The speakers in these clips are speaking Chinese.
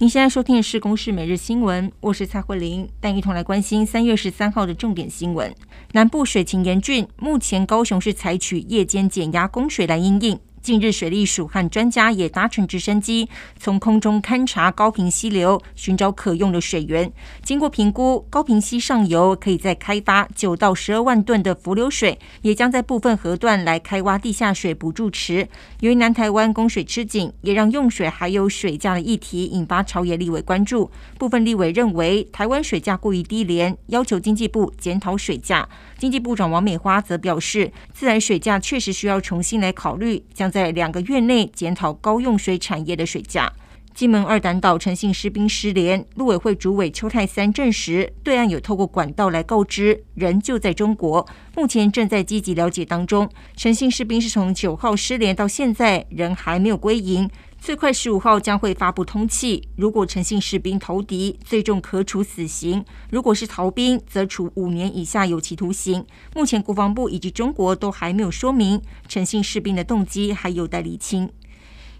您现在收听的是《公视每日新闻》，我是蔡慧玲，带一同来关心三月十三号的重点新闻。南部水情严峻，目前高雄市采取夜间减压供水来应应。近日，水利署和专家也搭乘直升机从空中勘察高屏溪流，寻找可用的水源。经过评估，高屏溪上游可以再开发九到十二万吨的浮流水，也将在部分河段来开挖地下水补助池。由于南台湾供水吃紧，也让用水还有水价的议题引发朝野立委关注。部分立委认为台湾水价过于低廉，要求经济部检讨水价。经济部长王美花则表示，自来水价确实需要重新来考虑，将。在两个月内检讨高用水产业的水价。金门二胆岛诚信士兵失联，陆委会主委邱泰三证实，对岸有透过管道来告知，人就在中国，目前正在积极了解当中。诚信士兵是从九号失联到现在，人还没有归营，最快十五号将会发布通气。如果诚信士兵投敌，最重可处死刑；如果是逃兵，则处五年以下有期徒刑。目前国防部以及中国都还没有说明诚信士兵的动机，还有待厘清。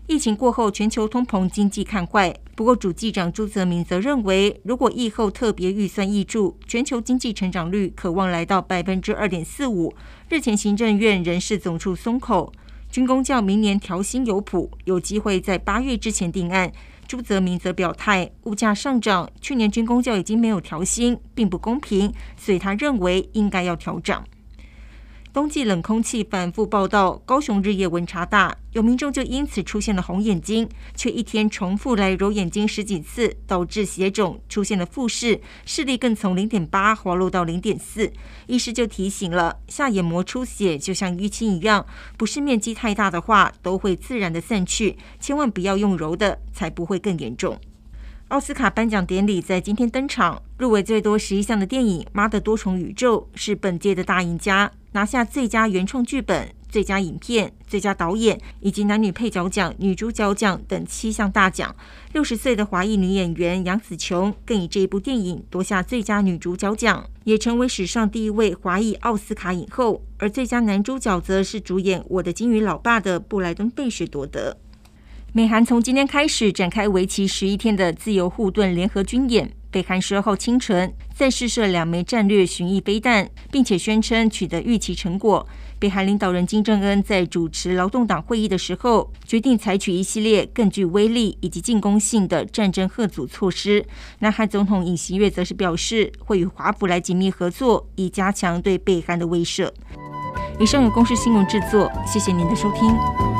疫情过后，全球通膨经济看坏。不过，主计长朱泽明则认为，如果疫后特别预算挹注，全球经济成长率可望来到百分之二点四五。日前，行政院人事总处松口，军工教明年调薪有谱，有机会在八月之前定案。朱泽民则表态，物价上涨，去年军工教已经没有调薪，并不公平，所以他认为应该要调整。冬季冷空气反复报道，高雄日夜温差大，有民众就因此出现了红眼睛，却一天重复来揉眼睛十几次，导致血肿，出现了复视，视力更从零点八滑落到零点四。医师就提醒了，下眼膜出血就像淤青一样，不是面积太大的话，都会自然的散去，千万不要用揉的，才不会更严重。奥斯卡颁奖典礼在今天登场，入围最多十一项的电影《妈的多重宇宙》是本届的大赢家，拿下最佳原创剧本、最佳影片、最佳导演以及男女配角奖、女主角奖等七项大奖。六十岁的华裔女演员杨紫琼更以这一部电影夺下最佳女主角奖，也成为史上第一位华裔奥斯卡影后。而最佳男主角则是主演《我的金鱼老爸》的布莱登·贝雪夺得。美韩从今天开始展开为期十一天的自由护盾联合军演。北韩十二号清晨再试射两枚战略巡弋飞弹，并且宣称取得预期成果。北韩领导人金正恩在主持劳动党会议的时候，决定采取一系列更具威力以及进攻性的战争吓阻措施。南韩总统尹锡悦则是表示，会与华府来紧密合作，以加强对北韩的威慑。以上由公视新闻制作，谢谢您的收听。